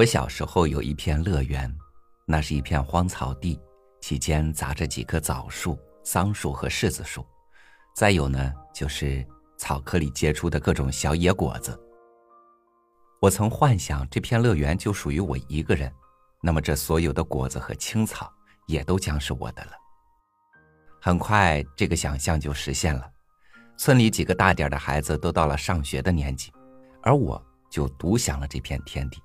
我小时候有一片乐园，那是一片荒草地，其间杂着几棵枣树、桑树和柿子树，再有呢就是草棵里结出的各种小野果子。我曾幻想这片乐园就属于我一个人，那么这所有的果子和青草也都将是我的了。很快，这个想象就实现了，村里几个大点的孩子都到了上学的年纪，而我就独享了这片天地。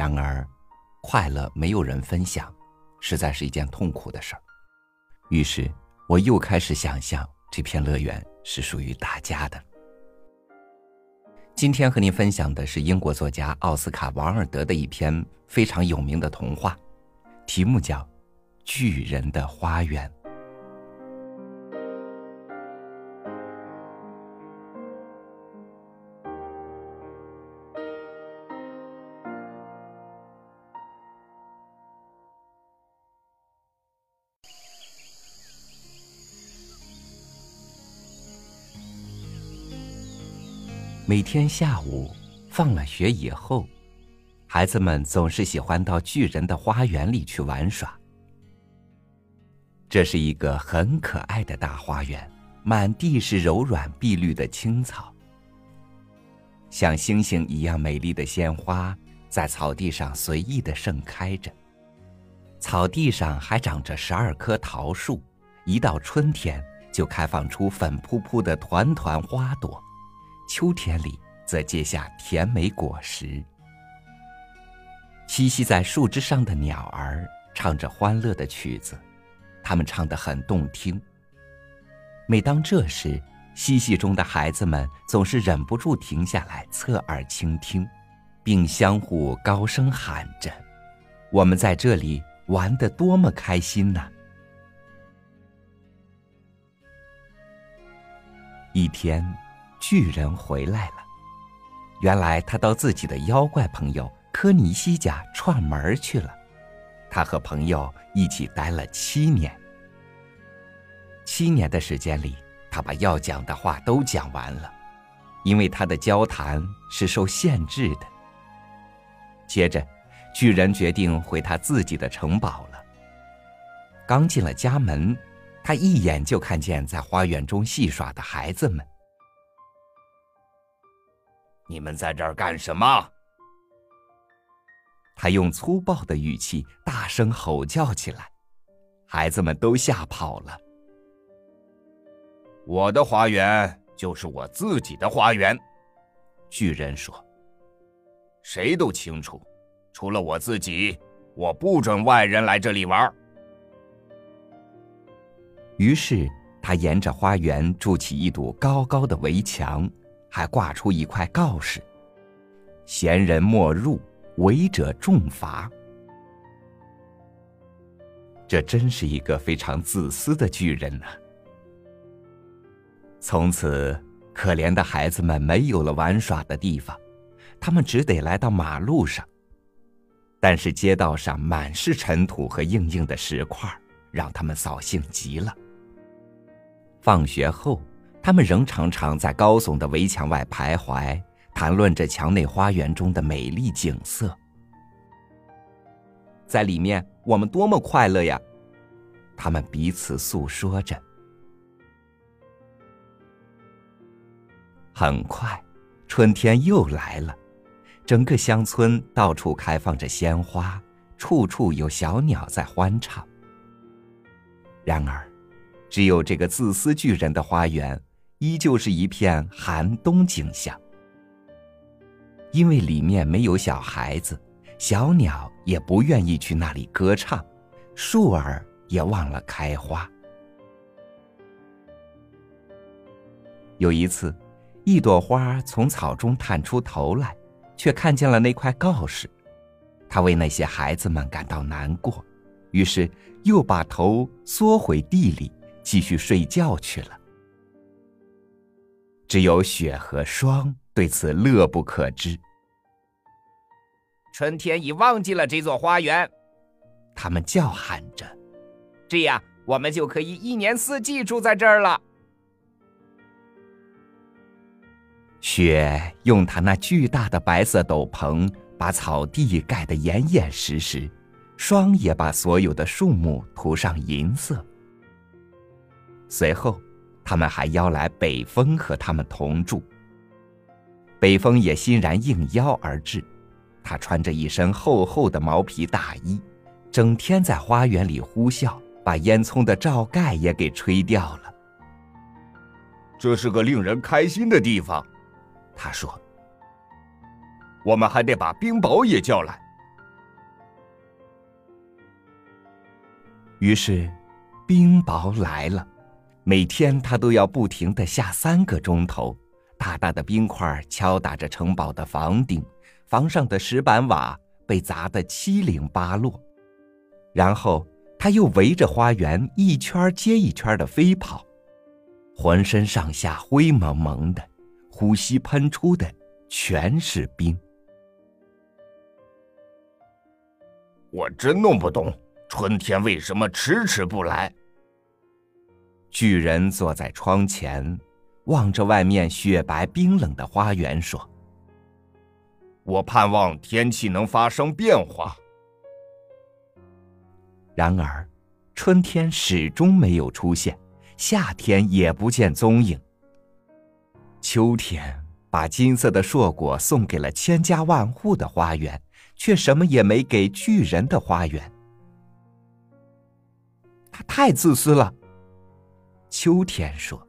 然而，快乐没有人分享，实在是一件痛苦的事儿。于是，我又开始想象这片乐园是属于大家的。今天和您分享的是英国作家奥斯卡·王尔德的一篇非常有名的童话，题目叫《巨人的花园》。每天下午放了学以后，孩子们总是喜欢到巨人的花园里去玩耍。这是一个很可爱的大花园，满地是柔软碧绿的青草，像星星一样美丽的鲜花在草地上随意的盛开着。草地上还长着十二棵桃树，一到春天就开放出粉扑扑的团团花朵。秋天里，则结下甜美果实。栖息在树枝上的鸟儿唱着欢乐的曲子，它们唱得很动听。每当这时，嬉戏中的孩子们总是忍不住停下来侧耳倾听，并相互高声喊着：“我们在这里玩得多么开心呢！”一天。巨人回来了，原来他到自己的妖怪朋友科尼西家串门去了。他和朋友一起待了七年。七年的时间里，他把要讲的话都讲完了，因为他的交谈是受限制的。接着，巨人决定回他自己的城堡了。刚进了家门，他一眼就看见在花园中戏耍的孩子们。你们在这儿干什么？他用粗暴的语气大声吼叫起来，孩子们都吓跑了。我的花园就是我自己的花园，巨人说。谁都清楚，除了我自己，我不准外人来这里玩。于是他沿着花园筑起一堵高高的围墙。还挂出一块告示：“闲人莫入，违者重罚。”这真是一个非常自私的巨人呐！从此，可怜的孩子们没有了玩耍的地方，他们只得来到马路上。但是街道上满是尘土和硬硬的石块，让他们扫兴极了。放学后。他们仍常常在高耸的围墙外徘徊，谈论着墙内花园中的美丽景色。在里面，我们多么快乐呀！他们彼此诉说着。很快，春天又来了，整个乡村到处开放着鲜花，处处有小鸟在欢唱。然而，只有这个自私巨人的花园。依旧是一片寒冬景象，因为里面没有小孩子，小鸟也不愿意去那里歌唱，树儿也忘了开花。有一次，一朵花从草中探出头来，却看见了那块告示，他为那些孩子们感到难过，于是又把头缩回地里，继续睡觉去了。只有雪和霜对此乐不可支。春天已忘记了这座花园，他们叫喊着：“这样，我们就可以一年四季住在这儿了。”雪用它那巨大的白色斗篷把草地盖得严严实实，霜也把所有的树木涂上银色。随后，他们还邀来北风和他们同住。北风也欣然应邀而至，他穿着一身厚厚的毛皮大衣，整天在花园里呼啸，把烟囱的罩盖也给吹掉了。这是个令人开心的地方，他说。我们还得把冰雹也叫来。于是，冰雹来了。每天他都要不停的下三个钟头，大大的冰块敲打着城堡的房顶，房上的石板瓦被砸得七零八落。然后他又围着花园一圈接一圈的飞跑，浑身上下灰蒙蒙的，呼吸喷出的全是冰。我真弄不懂，春天为什么迟迟不来。巨人坐在窗前，望着外面雪白冰冷的花园，说：“我盼望天气能发生变化。”然而，春天始终没有出现，夏天也不见踪影。秋天把金色的硕果送给了千家万户的花园。却什么也没给巨人的花园。他太自私了。秋天说：“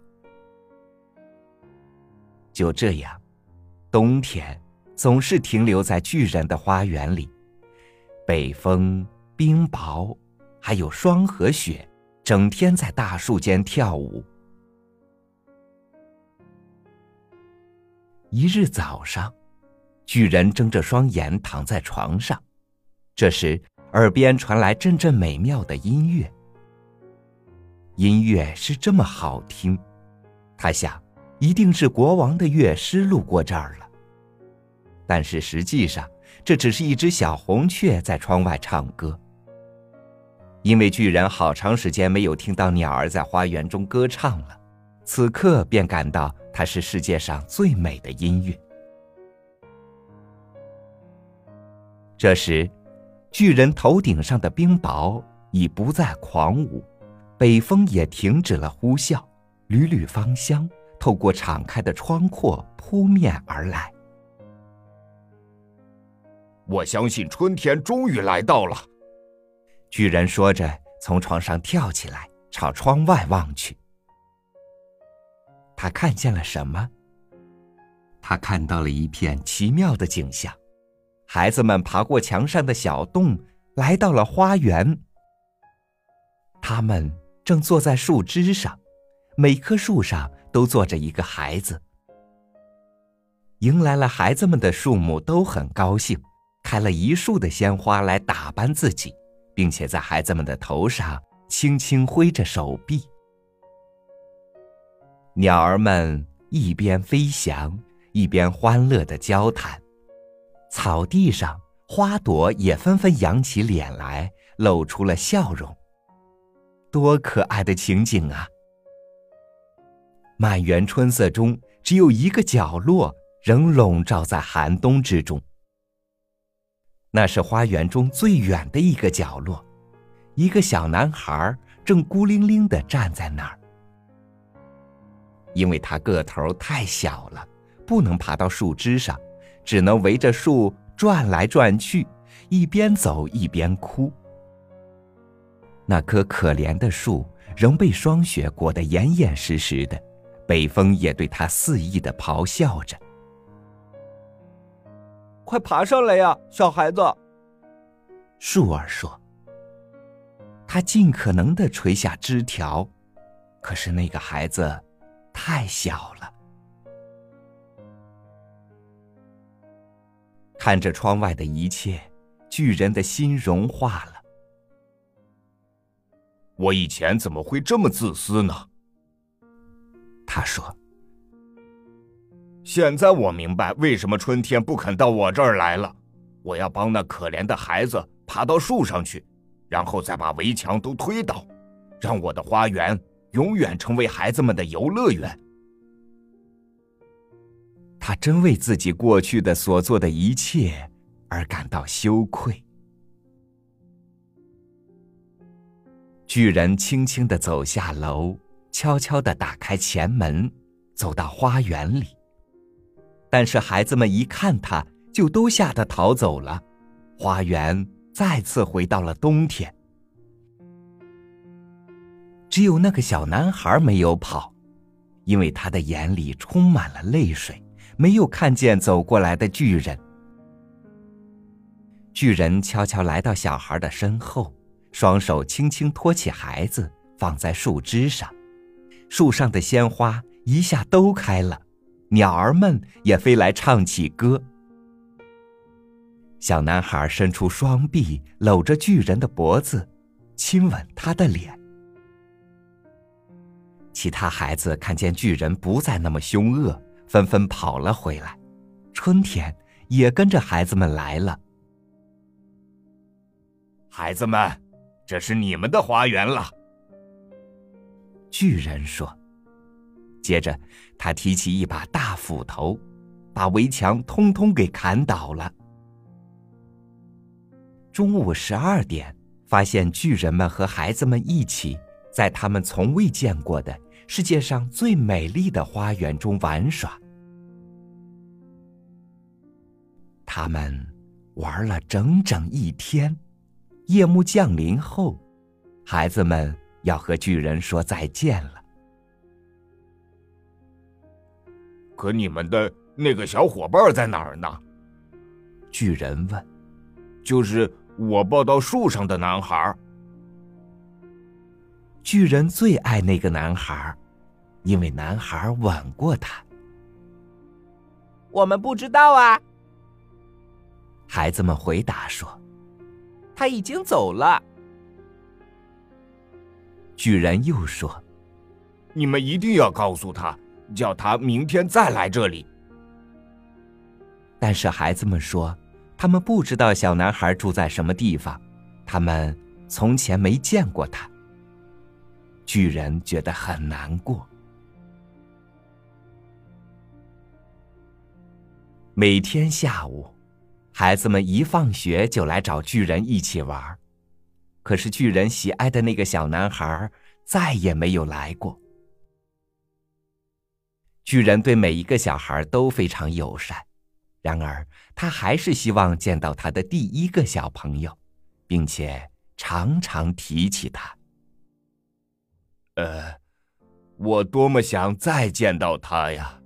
就这样，冬天总是停留在巨人的花园里。北风、冰雹，还有霜和雪，整天在大树间跳舞。一日早上。”巨人睁着双眼躺在床上，这时耳边传来阵阵美妙的音乐。音乐是这么好听，他想，一定是国王的乐师路过这儿了。但是实际上，这只是一只小红雀在窗外唱歌。因为巨人好长时间没有听到鸟儿在花园中歌唱了，此刻便感到它是世界上最美的音乐。这时，巨人头顶上的冰雹已不再狂舞，北风也停止了呼啸，缕缕芳香透过敞开的窗廓扑面而来。我相信春天终于来到了。巨人说着，从床上跳起来，朝窗外望去。他看见了什么？他看到了一片奇妙的景象。孩子们爬过墙上的小洞，来到了花园。他们正坐在树枝上，每棵树上都坐着一个孩子。迎来了孩子们的树木都很高兴，开了一树的鲜花来打扮自己，并且在孩子们的头上轻轻挥着手臂。鸟儿们一边飞翔，一边欢乐的交谈。草地上，花朵也纷纷扬起脸来，露出了笑容。多可爱的情景啊！满园春色中，只有一个角落仍笼罩在寒冬之中。那是花园中最远的一个角落，一个小男孩正孤零零的站在那儿。因为他个头太小了，不能爬到树枝上。只能围着树转来转去，一边走一边哭。那棵可怜的树仍被霜雪裹得严严实实的，北风也对它肆意的咆哮着：“快爬上来呀，小孩子！”树儿说。他尽可能的垂下枝条，可是那个孩子太小了。看着窗外的一切，巨人的心融化了。我以前怎么会这么自私呢？他说：“现在我明白为什么春天不肯到我这儿来了。我要帮那可怜的孩子爬到树上去，然后再把围墙都推倒，让我的花园永远成为孩子们的游乐园。”他真为自己过去的所做的一切而感到羞愧。巨人轻轻的走下楼，悄悄的打开前门，走到花园里。但是孩子们一看他，就都吓得逃走了。花园再次回到了冬天。只有那个小男孩没有跑，因为他的眼里充满了泪水，没有看见走过来的巨人。巨人悄悄来到小孩的身后。双手轻轻托起孩子，放在树枝上，树上的鲜花一下都开了，鸟儿们也飞来唱起歌。小男孩伸出双臂，搂着巨人的脖子，亲吻他的脸。其他孩子看见巨人不再那么凶恶，纷纷跑了回来，春天也跟着孩子们来了。孩子们。这是你们的花园了，巨人说。接着，他提起一把大斧头，把围墙通通给砍倒了。中午十二点，发现巨人们和孩子们一起在他们从未见过的世界上最美丽的花园中玩耍。他们玩了整整一天。夜幕降临后，孩子们要和巨人说再见了。可你们的那个小伙伴在哪儿呢？巨人问。就是我抱到树上的男孩。巨人最爱那个男孩，因为男孩吻过他。我们不知道啊。孩子们回答说。他已经走了。巨人又说：“你们一定要告诉他，叫他明天再来这里。”但是孩子们说，他们不知道小男孩住在什么地方，他们从前没见过他。巨人觉得很难过。每天下午。孩子们一放学就来找巨人一起玩，可是巨人喜爱的那个小男孩再也没有来过。巨人对每一个小孩都非常友善，然而他还是希望见到他的第一个小朋友，并且常常提起他。呃，我多么想再见到他呀！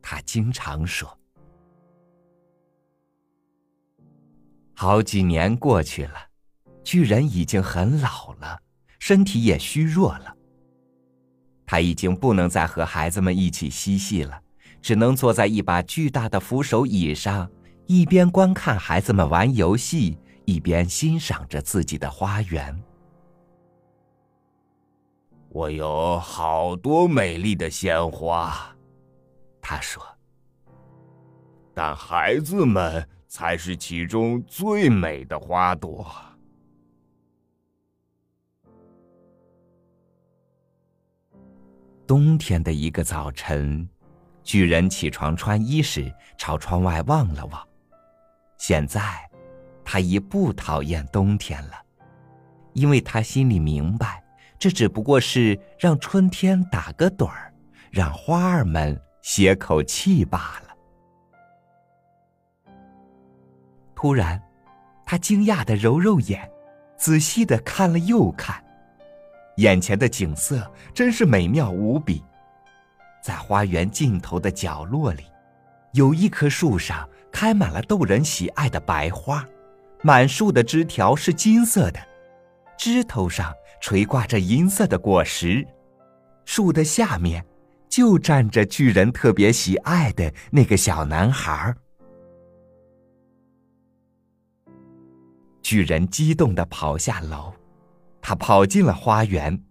他经常说。好几年过去了，巨人已经很老了，身体也虚弱了。他已经不能再和孩子们一起嬉戏了，只能坐在一把巨大的扶手椅上，一边观看孩子们玩游戏，一边欣赏着自己的花园。我有好多美丽的鲜花，他说。但孩子们。才是其中最美的花朵。冬天的一个早晨，巨人起床穿衣时，朝窗外望了望。现在，他已不讨厌冬天了，因为他心里明白，这只不过是让春天打个盹儿，让花儿们歇口气罢了。突然，他惊讶的揉揉眼，仔细的看了又看，眼前的景色真是美妙无比。在花园尽头的角落里，有一棵树上开满了逗人喜爱的白花，满树的枝条是金色的，枝头上垂挂着银色的果实。树的下面，就站着巨人特别喜爱的那个小男孩儿。巨人激动的跑下楼，他跑进了花园，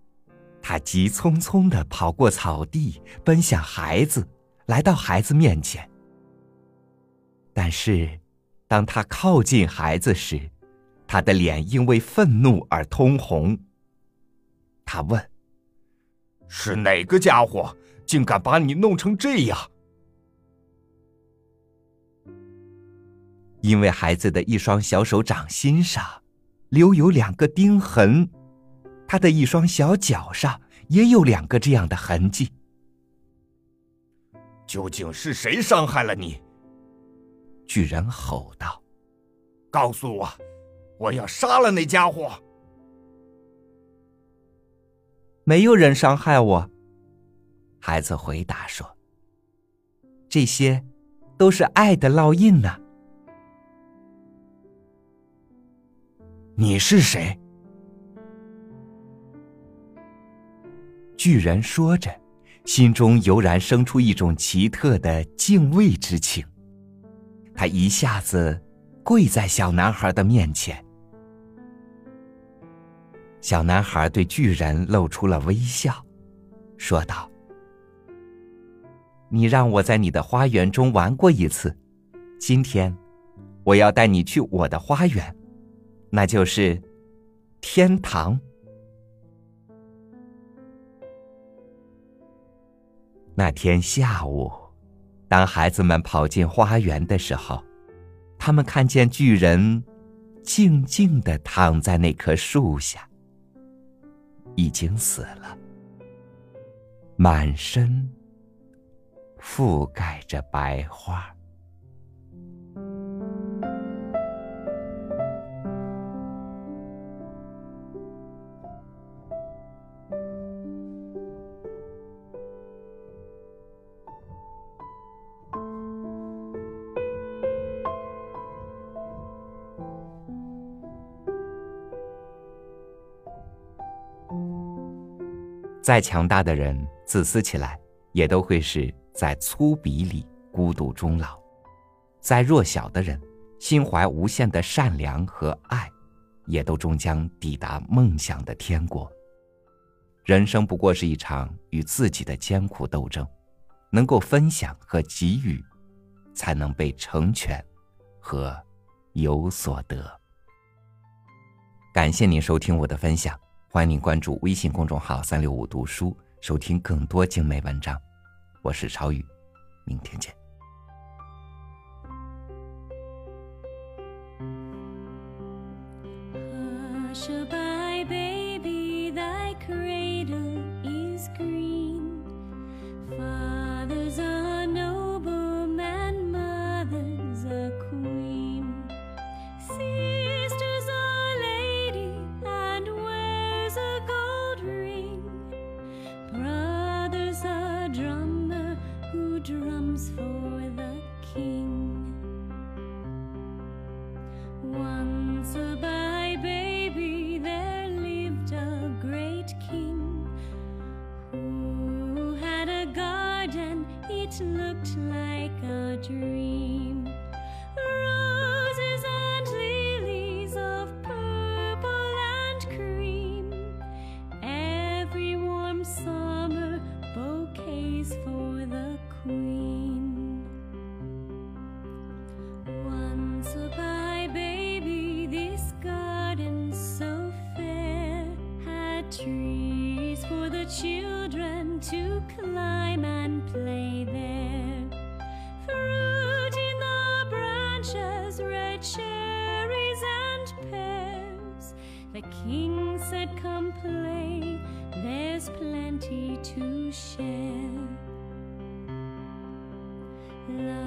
他急匆匆的跑过草地，奔向孩子，来到孩子面前。但是，当他靠近孩子时，他的脸因为愤怒而通红。他问：“是哪个家伙，竟敢把你弄成这样？”因为孩子的一双小手掌心上留有两个钉痕，他的一双小脚上也有两个这样的痕迹。究竟是谁伤害了你？巨人吼道：“告诉我，我要杀了那家伙！”没有人伤害我。孩子回答说：“这些都是爱的烙印呢。”你是谁？巨人说着，心中油然生出一种奇特的敬畏之情。他一下子跪在小男孩的面前。小男孩对巨人露出了微笑，说道：“你让我在你的花园中玩过一次，今天我要带你去我的花园。”那就是天堂。那天下午，当孩子们跑进花园的时候，他们看见巨人静静的躺在那棵树下，已经死了，满身覆盖着白花。再强大的人，自私起来，也都会是在粗鄙里孤独终老；再弱小的人，心怀无限的善良和爱，也都终将抵达梦想的天国。人生不过是一场与自己的艰苦斗争，能够分享和给予，才能被成全和有所得。感谢您收听我的分享。欢迎您关注微信公众号“三六五读书”，收听更多精美文章。我是超宇，明天见。Said, Come play, there's plenty to share. Love